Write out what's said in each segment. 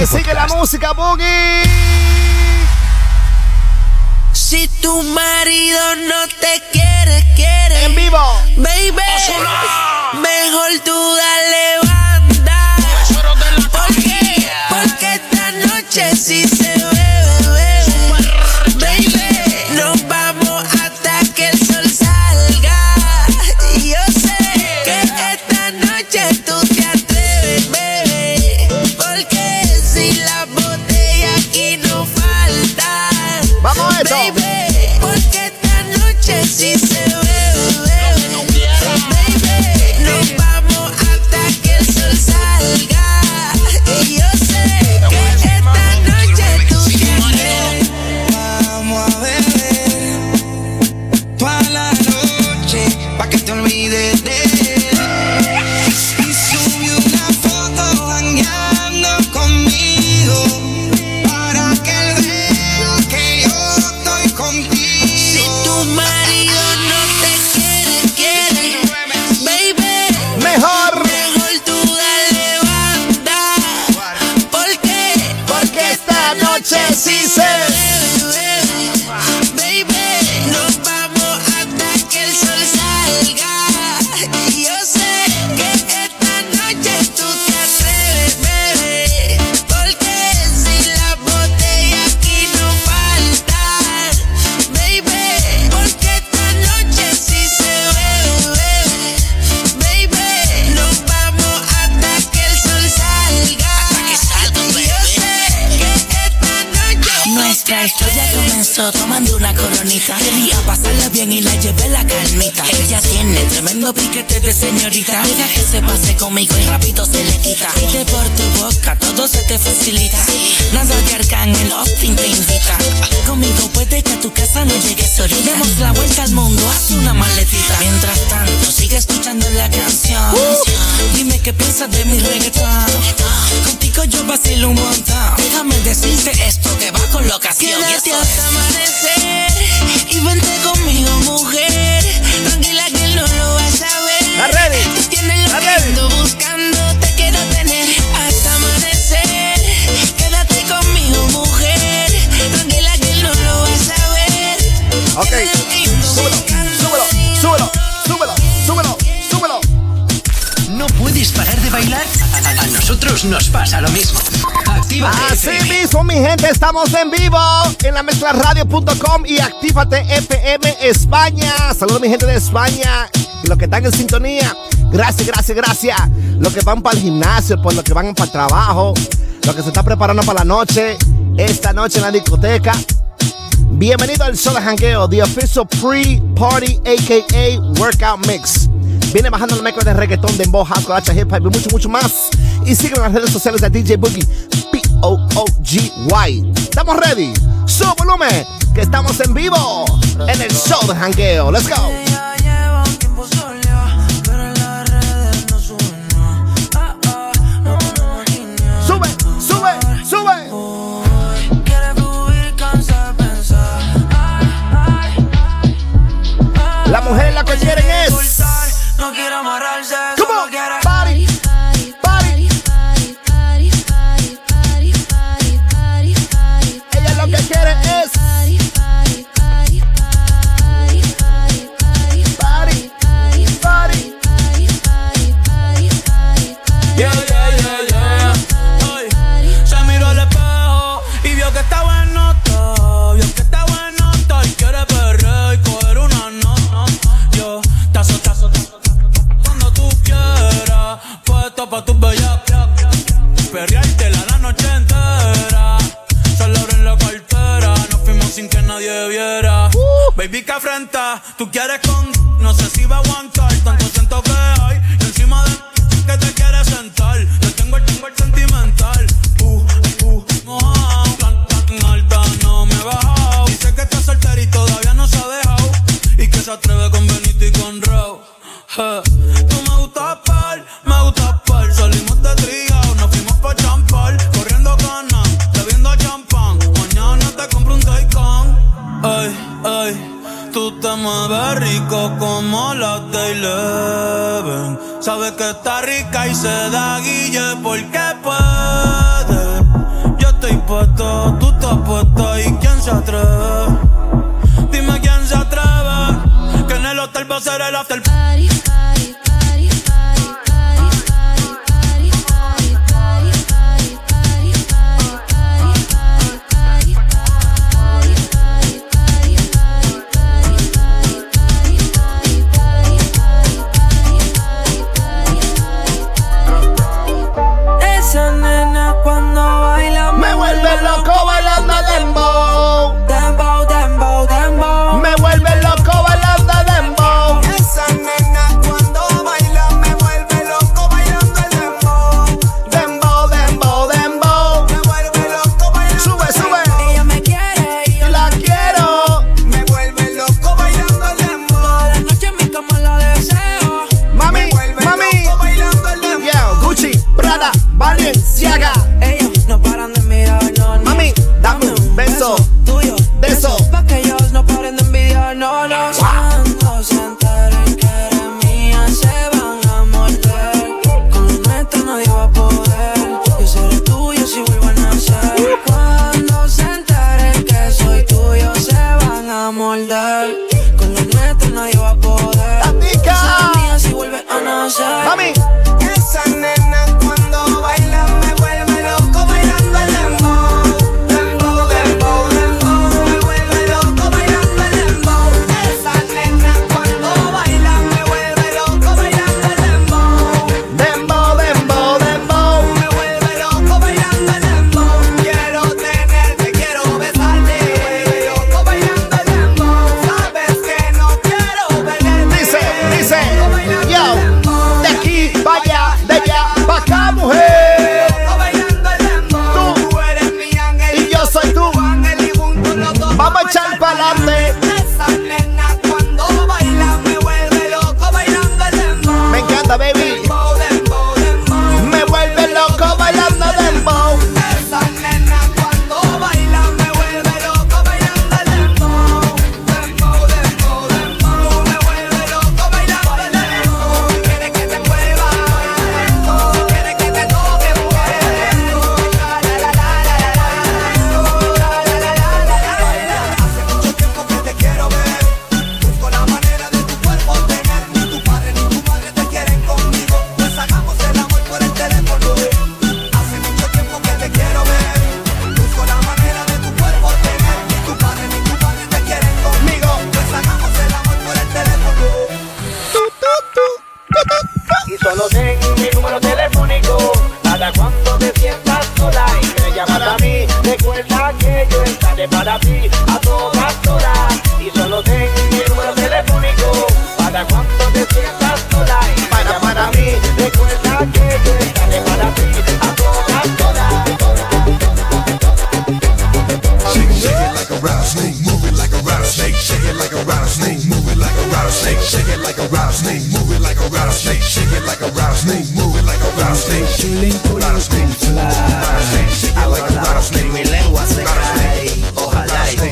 Que sigue la música, Boogie. Si tu marido no te quiere, quiere. En vivo. Baby. Mejor tú dale banda. Nuestra historia comenzó tomando una coronita. Quería pasarla bien y la llevé la calmita. Ella tiene tremendo piquete de señorita. Deja que se pase conmigo y rápido se le quita. Pide por tu boca, todo se te facilita. Nada de arcángel, Austin te invita. Conmigo puede que a tu casa no llegues solita. Demos la vuelta al mundo, haz una maletita. Mientras tanto, sigue escuchando la canción. Dime qué piensas de mi reggaetón. Contigo yo vacilo un montón. Déjame decirte esto que va con locación. Y Quédate esto hasta amanecer y vente conmigo, mujer. Tranquila que él no lo vas a ver. ¿Está ready? Tú tienes lo ¿Está que ando buscando, te quiero tener hasta amanecer. Quédate conmigo, mujer. Tranquila que él no lo vas a ver. Ok. Súbelo, buscando. súbelo, súbelo, súbelo, súbelo, súbelo. ¿No puedes parar de bailar? Nosotros nos pasa lo mismo. Activa Así mismo, mi gente, estamos en vivo en la mezclaradio.com y actívate FM España. Saludos, mi gente de España los que están en sintonía. Gracias, gracias, gracias. Los que van para el gimnasio, por los que van para el trabajo, los que se están preparando para la noche, esta noche en la discoteca. Bienvenido al de jangueo, the official pre-party, aka workout mix. Viene bajando la mezcla de reggaetón, de house, coracha, hip hop y mucho, mucho más. Y sigue en las redes sociales de DJ Boogie, P-O-O-G-Y. ¿Estamos ready? Su volumen, que estamos en vivo en el show de jangueo. Let's go. said I left el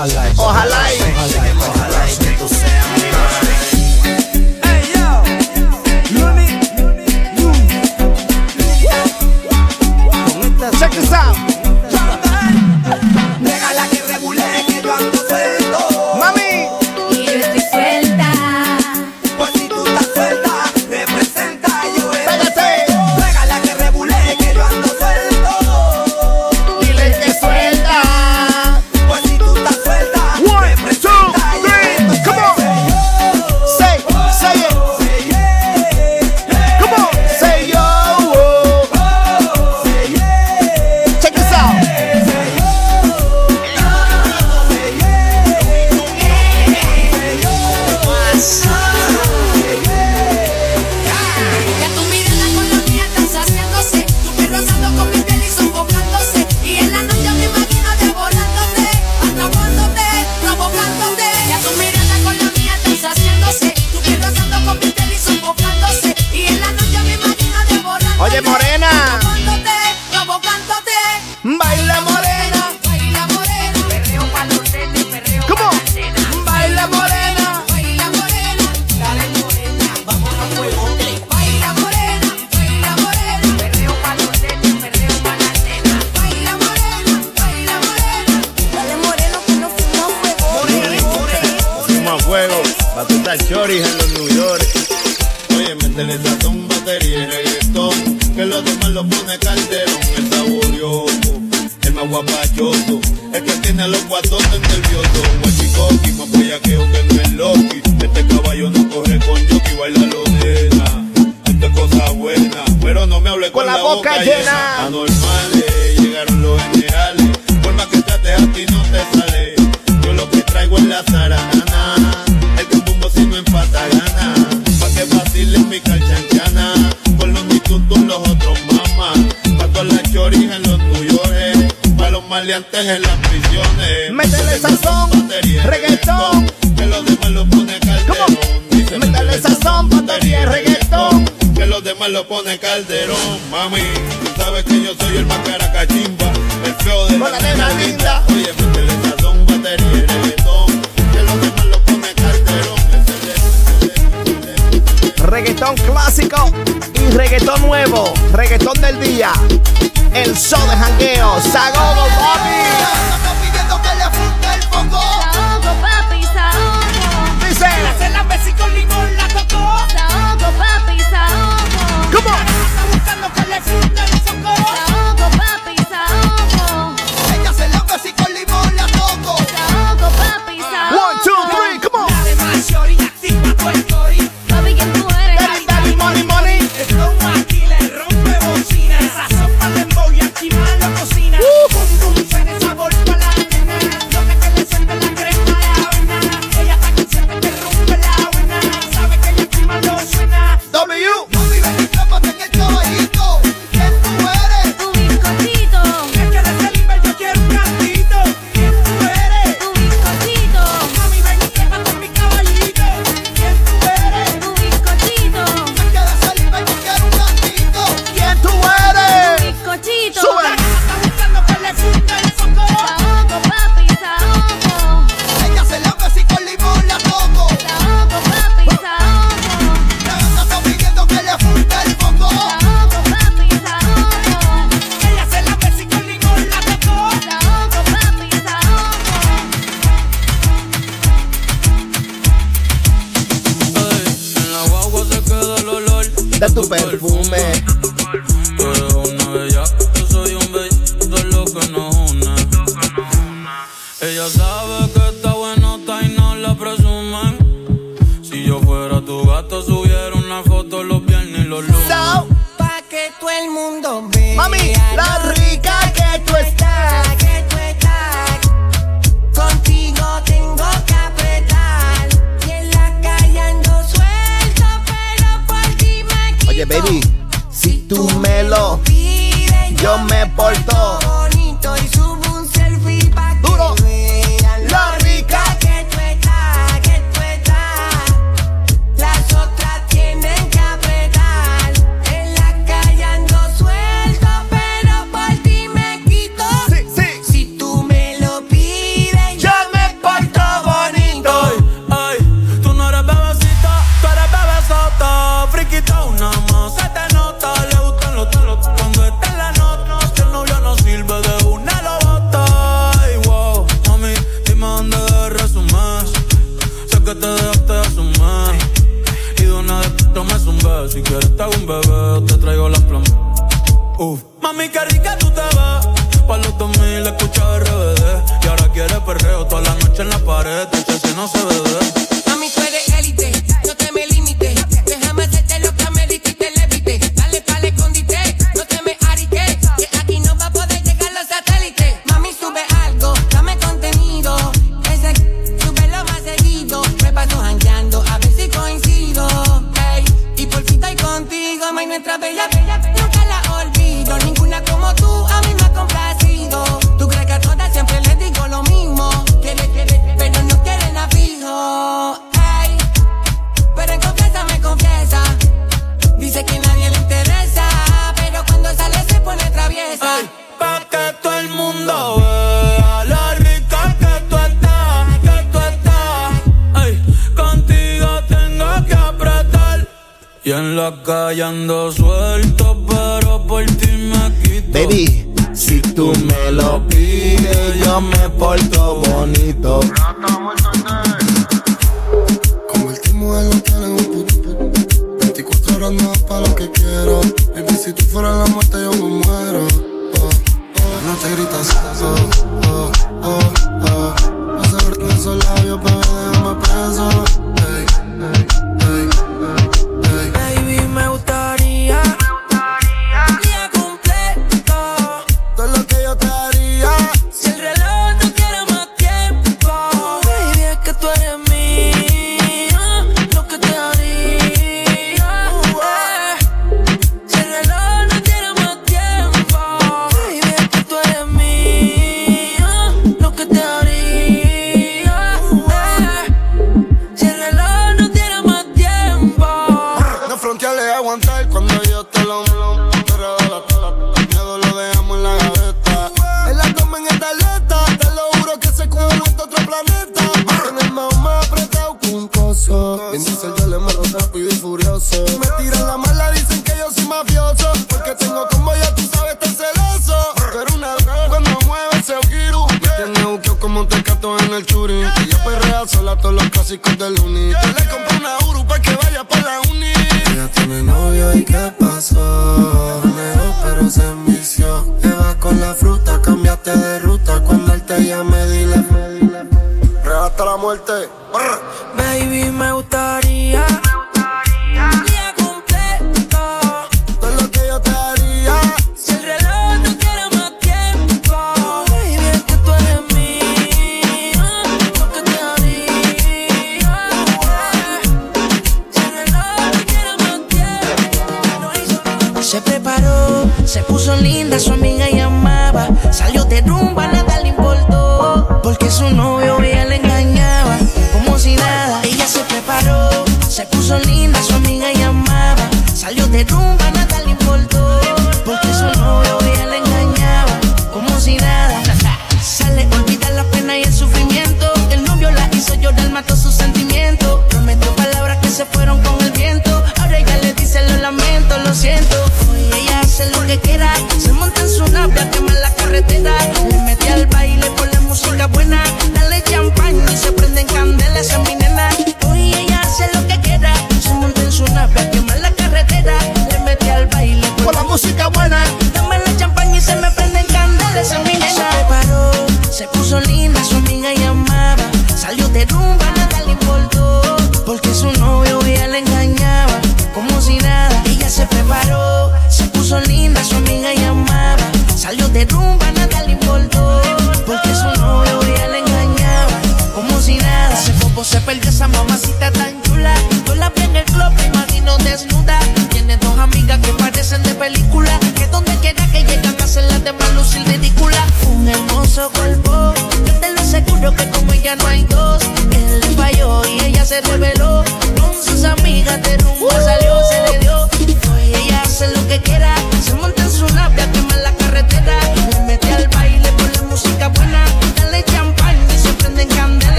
ojalá Ojalá. guapachoso. Es que tiene a los guatones. Guachicoqui, más que no es loqui. Este caballo no corre con yoki, baila lo llena. Esto es cosa buena, pero no me hable con, la, boca, llena. llegaron los generales. maleantes en las prisiones. Métele sazón, reggaetón. Que los demás lo pone calderón. Métele sazón, batería, reggaetón. Que los demás lo pone calderón. Mami, tú sabes que yo soy el más caracachimba. El feo de la, nena. Oye, métele sazón, batería, reggaetón. Que los demás lo pone calderón. Reggaetón clásico y reggaetón nuevo, reggaetón del día el show de jangueo. ¡Sagodo, papi!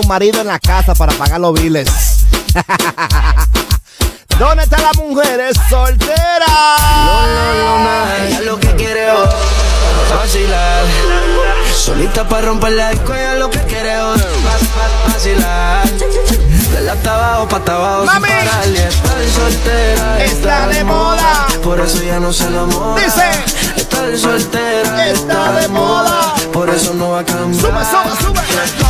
un marido en la casa para pagar los biles. ¿Dónde están las mujeres solteras? Luna, luna, ella lo que quiere hoy, vacilar. Solita para romper la disco, ella lo que quiere hoy, vacilar. De la abajo, pa' abajo, Mami. parar soltera. Está de moda, por eso ya no se enamora. Dice. Estar soltera está, está de moda, por eso no va a cambiar. Sube, sube, sube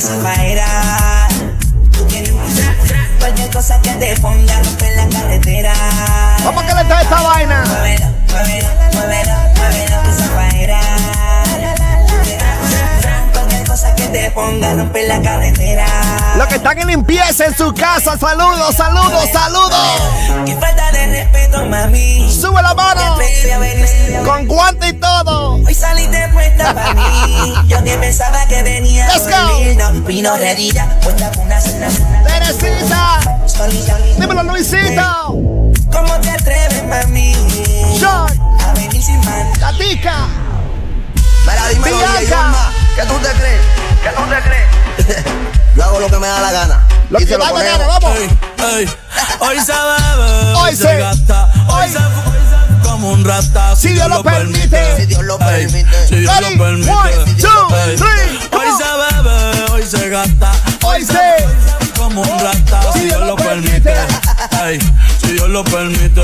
empiezo a bailar. Tú cualquier cosa que te ponga a romper la carretera. Vamos que le trae esta vaina. Cualquier cosa que te ponga a romper la carretera. Los que están en limpieza en su casa, saludos, saludos, saludos. Qué falta de respeto, mami. Sube la mano. Con guante y todo. Hoy saliste puesta para mí. Yo que pensaba que venía. Let's go. Vino redilla, puesta con una cena. Teresita. Dímelo, Luisito. ¿Cómo te atreves, mami? Yo. A venir sin man. La tica. Para dímelo, ¿Qué tú te crees? ¿Qué tú te crees? Yo hago lo que me da la gana. Lo Y que se da la ponemos. gana, vamos. Ey, ey. Hoy se bebe, Hoy se- se gasta, hoy- hoy se fu- como un rata. Si Dios lo permite. Si Dios lo permite. Si Dios Ready? lo permite. One, two, three, Hoy on. se bebe, hoy se gasta. Hoy se- como un rata. Si Dios lo permite. Ey, Si Dios lo permite.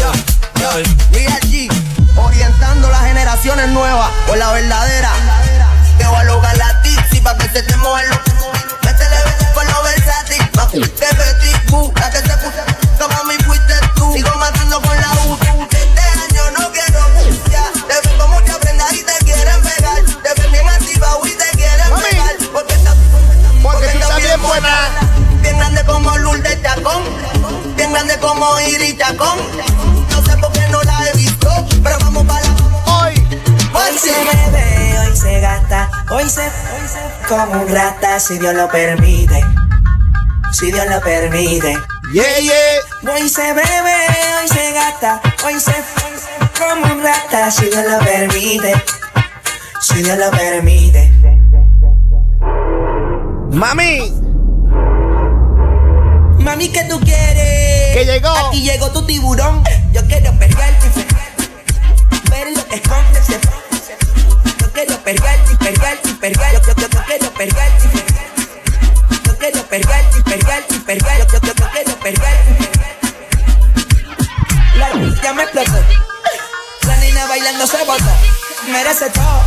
G, orientando las generaciones nuevas por la verdadera. Que voy a lograr la tipsy pa' que se te muevan los lo Ma- Te Boo, la que se puso. Como mi fuiste tú. Sigo matando con la U. Este año no quiero ya. Te veo mucha prenda y te quieren pegar. Te ven bien activado y te quieren Mami. pegar. Porque estás Porque tú estás bien buena. Bien grande como Lourdes Chacón. Bien grande como Iris Chacón. No sé por qué no la he visto. Pero vamos para la. Hoy. Hoy se bebe, hoy se gasta, hoy se, hoy se como un rata si Dios lo permite. Si Dios lo permite. Yeah, yeah. Hoy se bebe, hoy se gasta, hoy se, hoy se como un rata si Dios lo permite. Si Dios lo permite. Mami, Mami, ¿qué tú quieres? Que llegó. Aquí llegó tu tiburón. Yo quiero perrearte. Verlo, escóndese. Yo quiero perrearte, perrearte, perrearte. Yo, yo, yo quiero perrearte. Yo quiero perrearte, perrearte, perrearte. Yo, yo, yo quiero perrearte. La ya me explotó. La niña bailando se botó. Merece todo,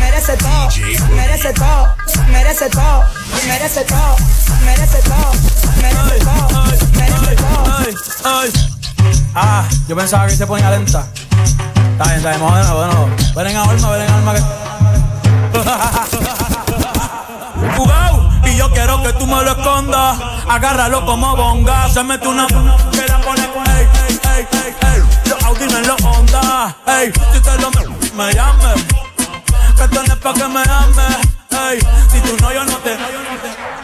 merece todo, merece todo, merece todo, merece todo, merece todo, merece todo, merece todo. Ah, yo pensaba que se ponía lenta. Está bien, está bien, de nuevo. Ven en alma, ven en alma que. tú me lo escondas. Agárralo como bonga. Se mete una que la pone con ey, ey, ey, ey, ey. Los audines, los ondas. Ey, si te lo me, me llames. Que es pa' que me ames. Ey, si tú no, yo no te.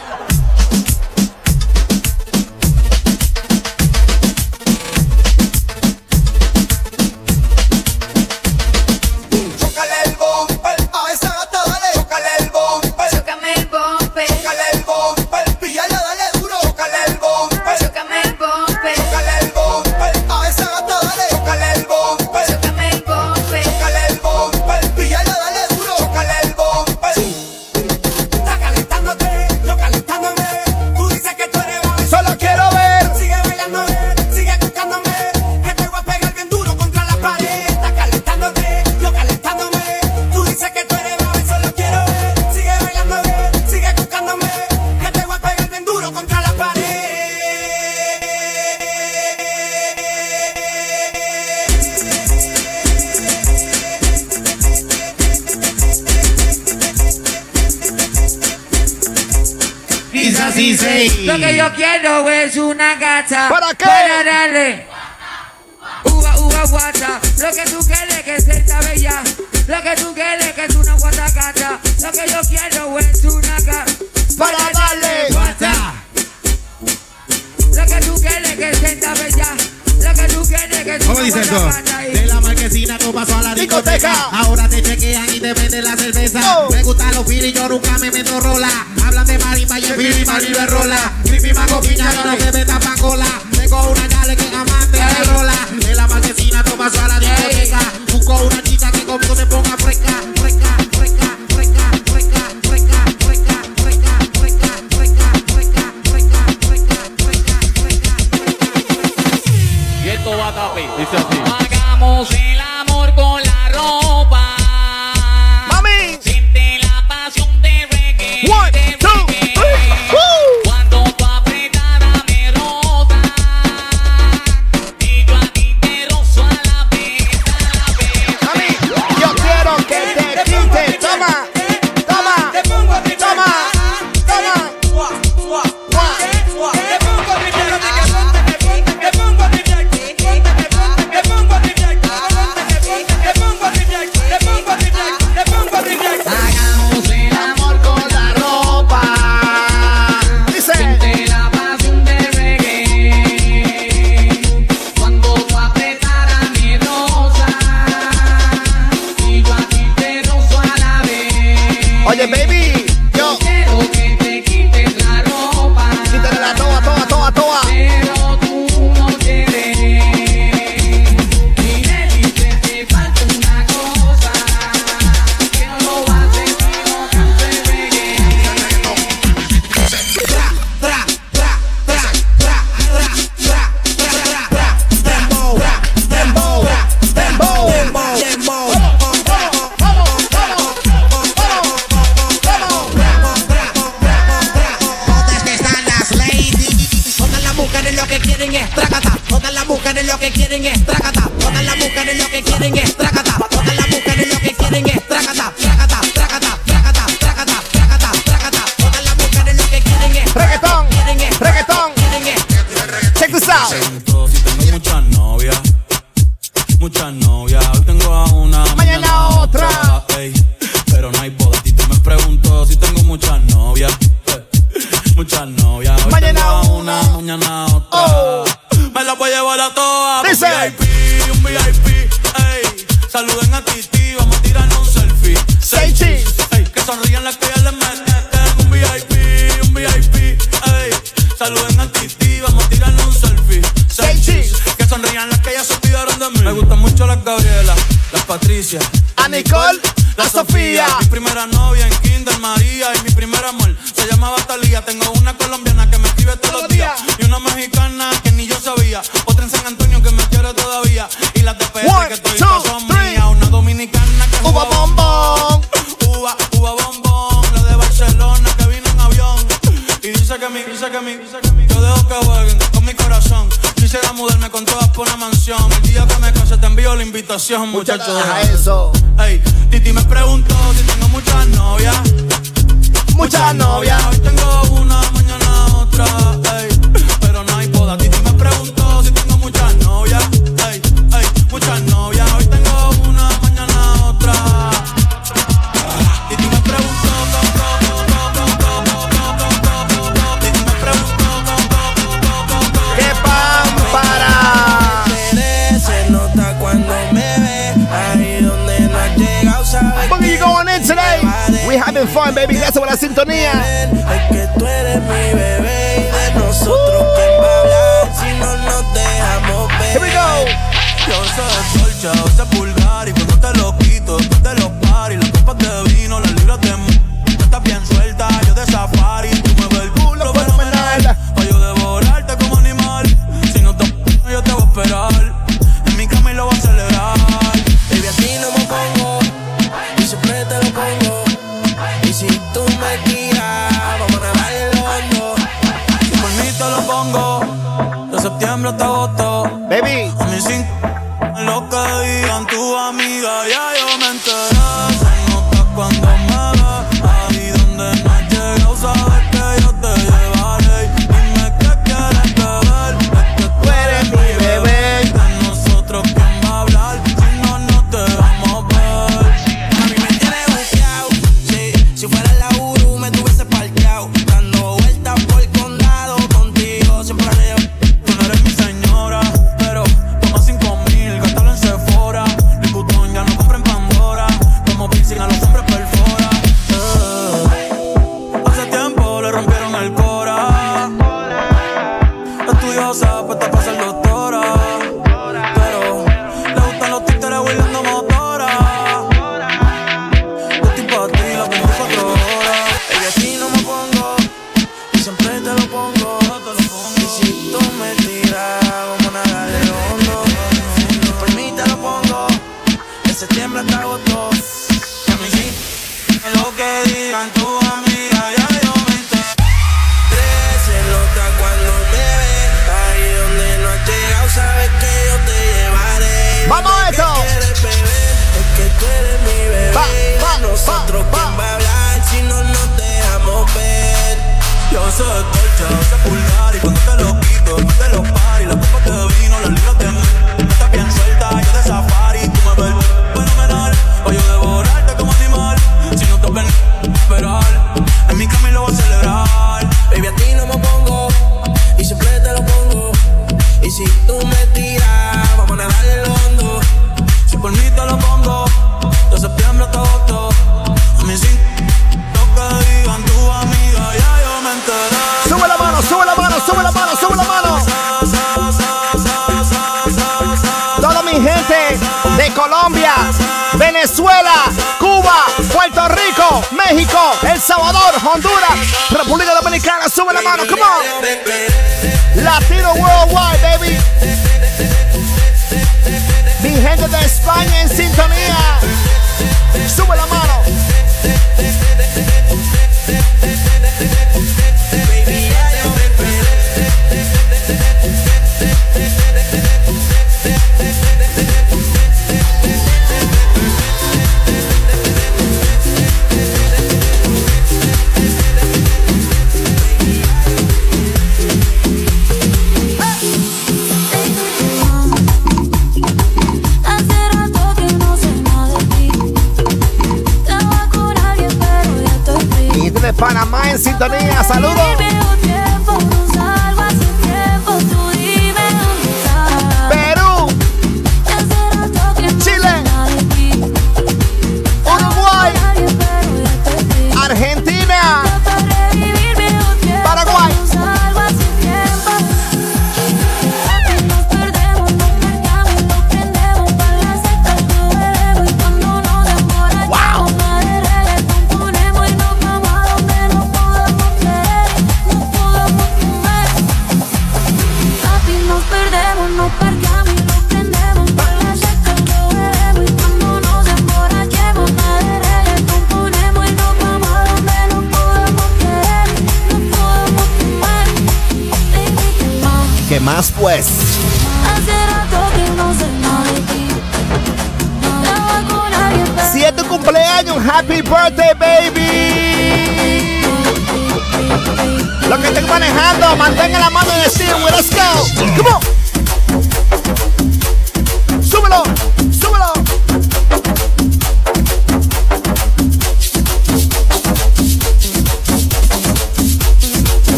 Saluden a Titi, vamos a tirarnos un selfie. Seis cheese. Ey, que sonrían las que ya les meten un VIP, un VIP. Ey, saluden a Titi, vamos a tirarnos un selfie. Seis cheese. Que sonrían las que ya se olvidaron de mí. Me gustan mucho las Gabriela, las Patricia. A Nicole, la, Sofía. Mi primera novia en Kinder María y mi primer amor se llamaba Talía. Tengo una colombiana que me escribe todos los días y una mexicana que ni yo sabía. Otra en San Antonio que me quiere todavía y las de PR que estoy son yo dejo que jueguen con mi corazón. Quisiera mudarme con todas por una mansión. El día que me case te envío la invitación, muchachos. Deja eso. Ey, Titi me preguntó si tengo muchas novias. Muchas novias. Hoy tengo una, mañana otra. Ey, pero no hay poda. Titi me preguntó si tengo muchas novias. Ey, ey, muchas novias. Having baby. Gracias por la sintonía. Ay, que tú eres mi bebé y de nosotros quién va a si no nos dejamos ver. Here we go. Yo soy solcha, o sea, pulgar y cuando te lo quito, después te lo los y las copas de vino, las libras de tú estás bien suelta, yo de safari, tú mueves el culo fenomenal, pa' yo devorarte como animal, si no te yo te voy a esperar, en mi camino lo voy a celebrar.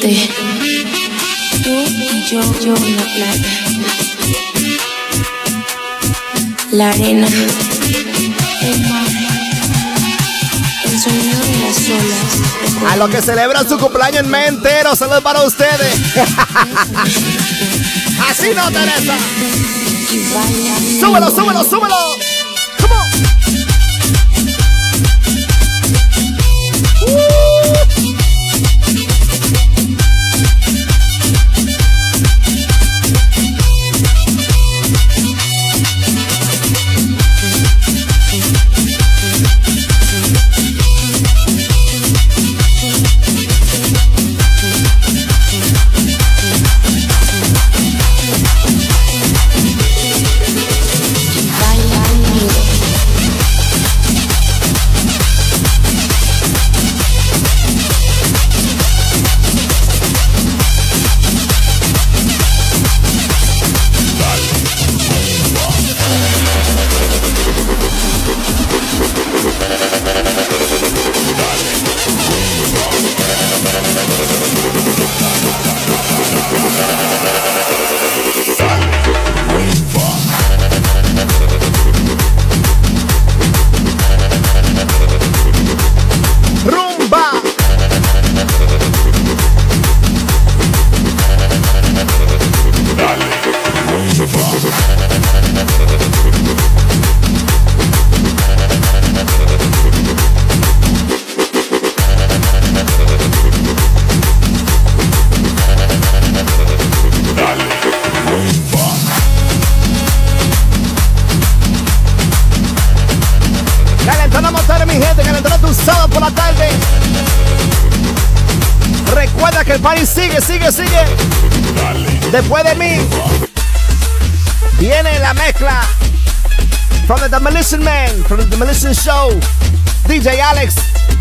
Tú y yo, yo en la arena, el mar, el sonido de las. A los que celebran su cumpleaños en entero, saludos para ustedes. Así no, Teresa. Súbelo, súbelo, súbelo.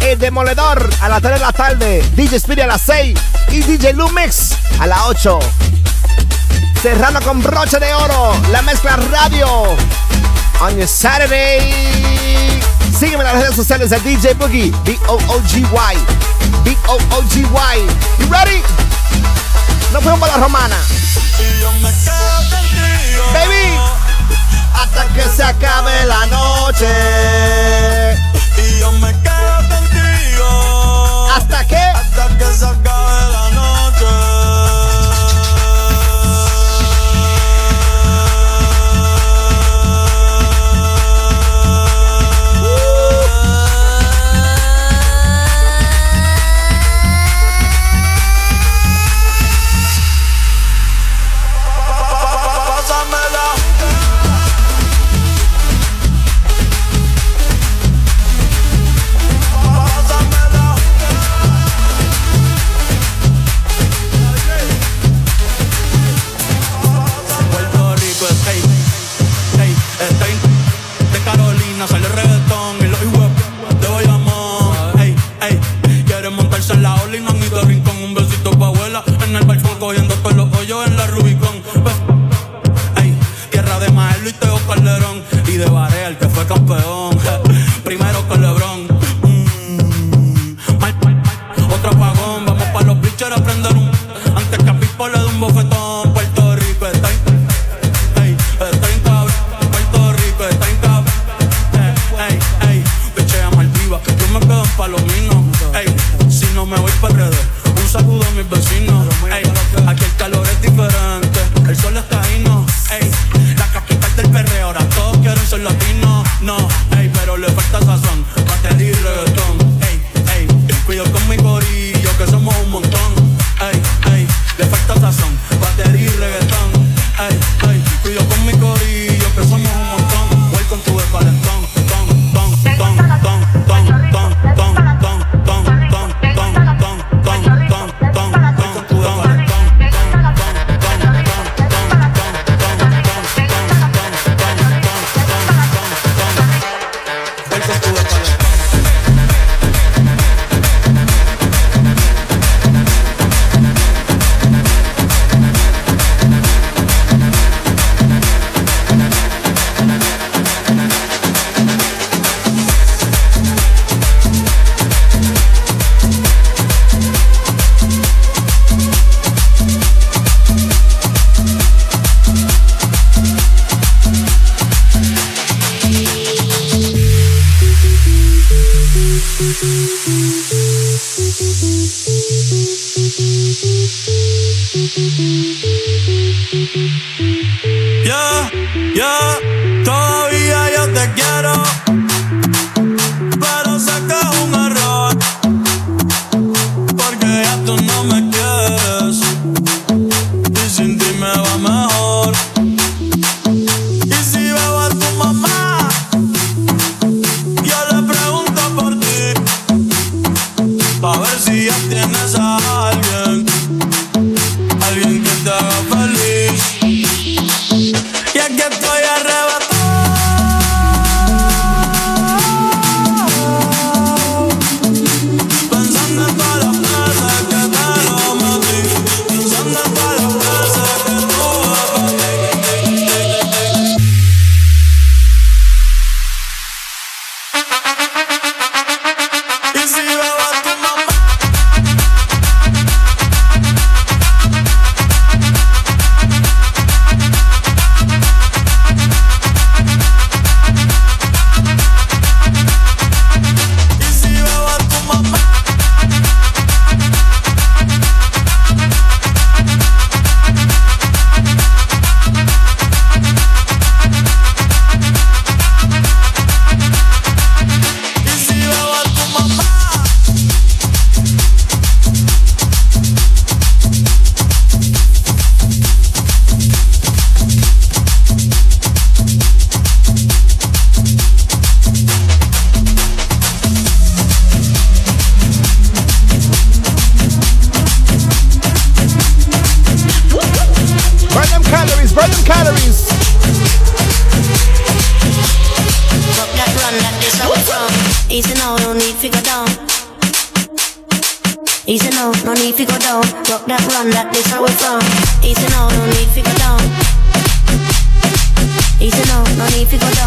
El Demoledor a las 3 de la tarde, DJ Spirit a las 6 y DJ Lumix a las 8. Cerrando con broche de oro, la mezcla radio on your Saturday. Sígueme en las redes sociales de DJ Boogie, B-O-O-G-Y, B-O-O-G-Y. You ready? No fuimos para la romana. Baby hasta que se acabe la noche. Y. ¿Qué? Hasta que se acabe la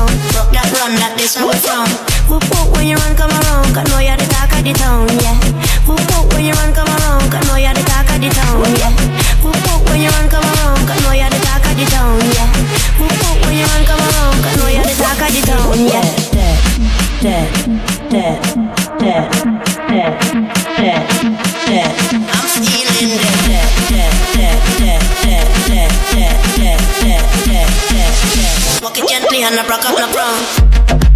down. Fuck that run, that this one. we from. Whoop whoop when you run, come around. Cause know you're the talk of the town, yeah. Whoop whoop when you run, come around. Cause know you're the talk of the town, yeah. Whoop whoop when you run, come around. Cause know you're the talk of the town, yeah. Whoop whoop when you run, come around. Cause know you're the talk of the town, yeah. That, that, that, that. and I broke up, no brown.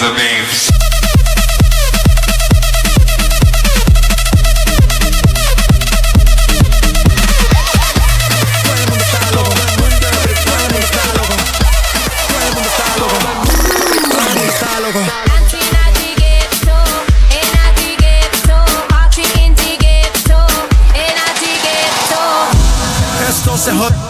kinds of names. Se jodió.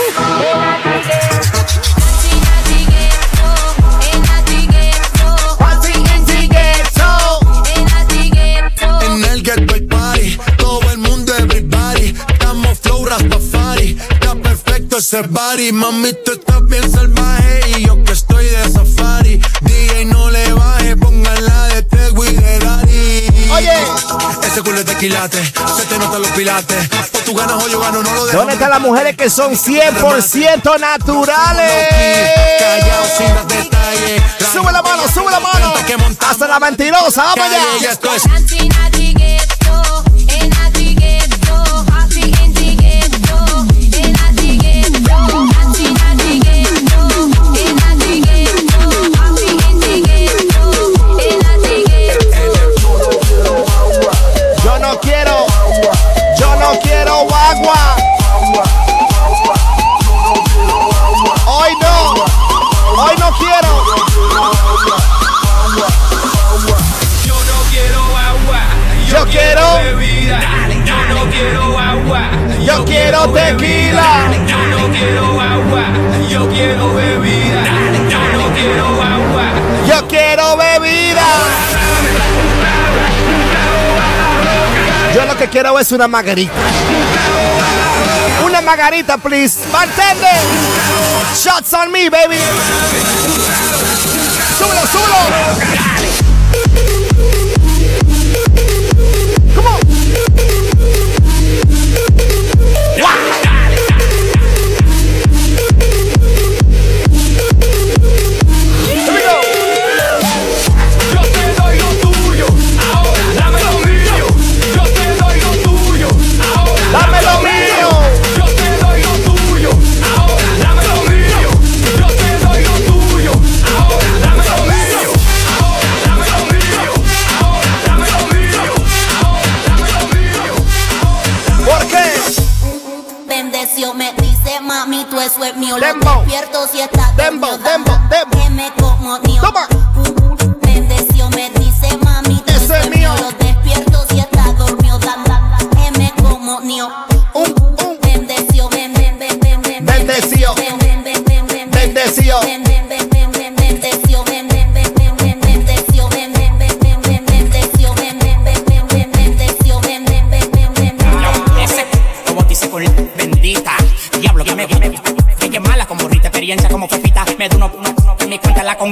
Ese body. Mami, tú estás bien salvaje. Y yo que estoy de safari. DJ, no le baje, pónganla de Tego y de Daddy. Oye. Ese culo es de quilate. Se te notan los pilates. O tú ganas o yo gano, no lo dejo. ¿Dónde están las mujeres que son 100% naturales? Callao sin detalles. Sube la mano, sube la mano. Hasta la mentirosa, vamos allá. Quiero guagua. Hoy no, hoy no quiero. Yo no quiero agua. Yo quiero bebida. Yo no quiero agua. Yo quiero tequila. Yo no quiero agua. Yo quiero bebida. Yo no quiero agua. Yo quiero bebida. Yo lo que quiero es una margarita. Margarita, please. Bartender. Shots on me, baby. Súbelo, súbelo. Dembo,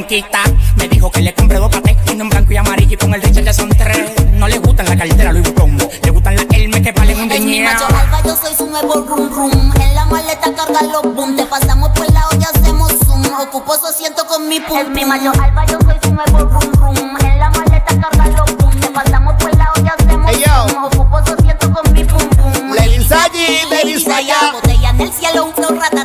Me dijo que le compré dos patés, uno en blanco y amarillo y con el Richard ya son tres. No le gustan la cartera Louis Vuitton, le gustan las Hermes que valen un Es mi macho riñón. alfa, yo soy su nuevo rum rum. En la maleta carga los boom. Te pasamos por la olla, hacemos zoom. Ocupo su asiento con mi pum. Es mi macho alfa, yo soy su nuevo rum rum. En la maleta carga los boom. Te pasamos por la olla, hacemos Hey, yo. zoom. Ocupo su asiento con mi pum pum. Lelin Lady Saya, Saya. Botella en el cielo, un flow ratata.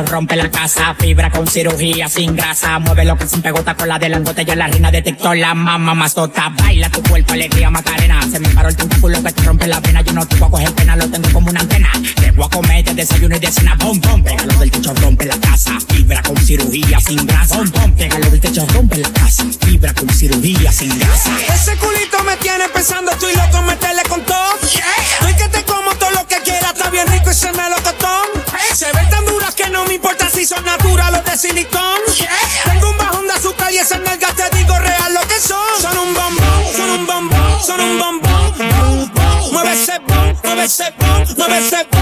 Rompe la casa. Fibra con cirugía, sin grasa. Mueve lo que sin pegota con la de langote. Yo la reina de TikTok, la mamá más tota. Baila tu cuerpo, alegría, macarena. Se me paró el tentáculo que te rompe la pena. Yo no te voy a coger pena, lo tengo como una antena. Te voy a comer de desayuno y de cena, bom, bom. Pégalo del techo, rompe la casa. Fibra con cirugía sin grasa, bom, bom. Pégalo del techo, rompe la casa. Fibra con cirugía sin grasa. Ese culito me tiene pensando, estoy loco, meterle con todo. Todo lo que quiera, está bien rico y se me lo costó. Se ven tan duras que no me importa si son naturales de silicón. Tengo un bajón de azúcar y esas nalgas te digo real lo que son. Son un bombón, son un bombón, son un bombón. bom, bom. Mueve ese bom, mueve ese bom, mueve ese bom,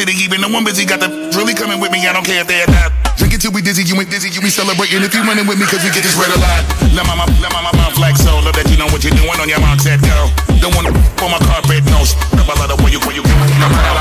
city, even though I'm busy. Got the really coming with me, I don't care if they adopt. Drink it till we dizzy, you ain't dizzy, you be celebrating. If you running with me, cause we get this red a lot. La mama, la mama, mouth like so. Love that you know what you're doing on your mark, set go. Don't wanna on my carpet, no. Rub a lot of where you, where you go. La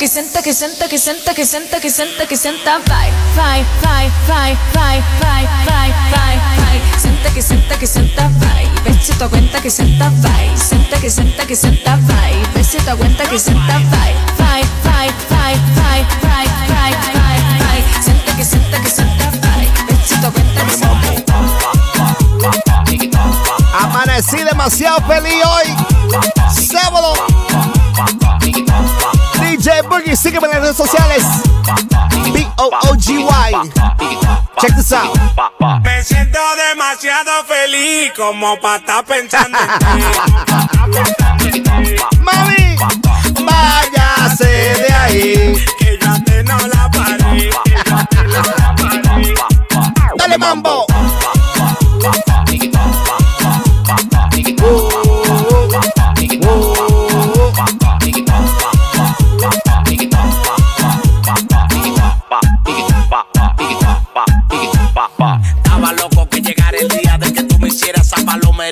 que senta que senta que senta que senta que senta que senta que senta que senta tu cuenta que senta vai senta que senta que senta vai vete tu cuenta que senta vai vai vai vai vai vai senta que senta que senta tu cuenta que senta Amanecí demasiado feliz hoy. Sábado. DJ Boogie, sígueme en las redes sociales. B-O-O-G-Y. Check this out. Me siento demasiado feliz como para estar pensando en ti. Mami, váyase de ahí. Que ya te no la paré. Dale mambo.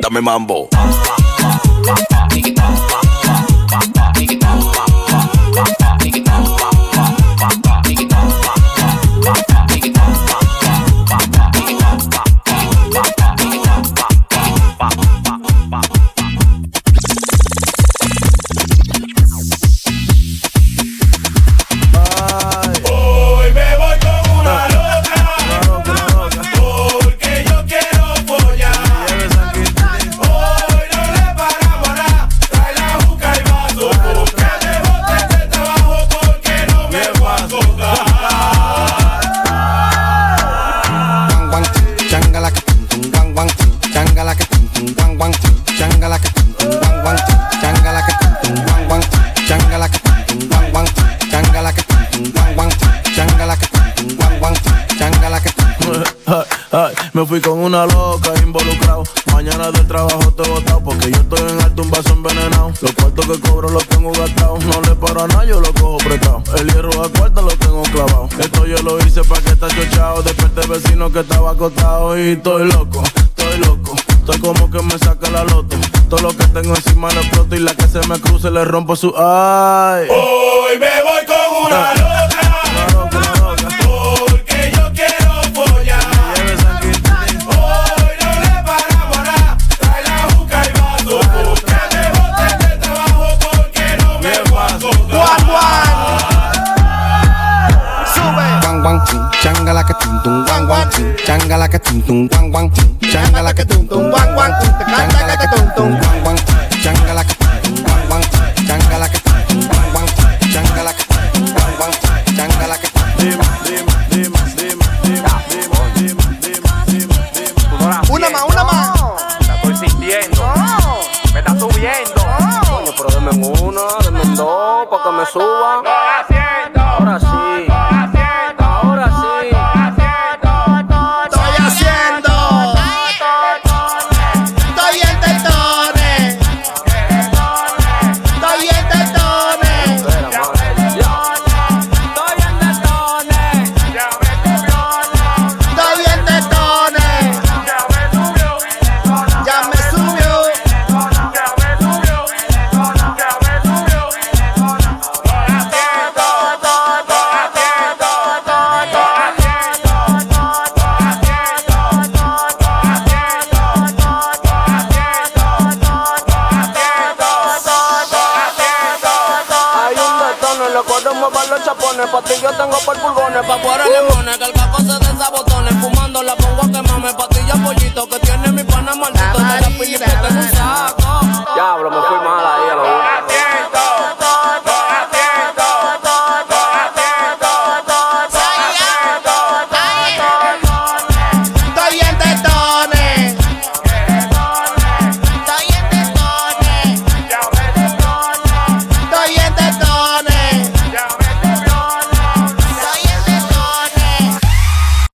Dame mambo. Mambo. Me fui con una loca involucrado. Mañana del trabajo te botado porque yo estoy en alto un vaso envenenado. Los cuartos que cobro los tengo gastados. No le paro a nada, yo lo cojo prestado. El hierro a cuarto lo tengo clavado. Esto yo lo hice pa' que está chochado. Desperté vecino que estaba acostado y estoy loco, estoy loco. todo lo que tengo encima lo exploto y la que se me cruce le rompo su ay. Hoy me voy con una loca. Changa la que tum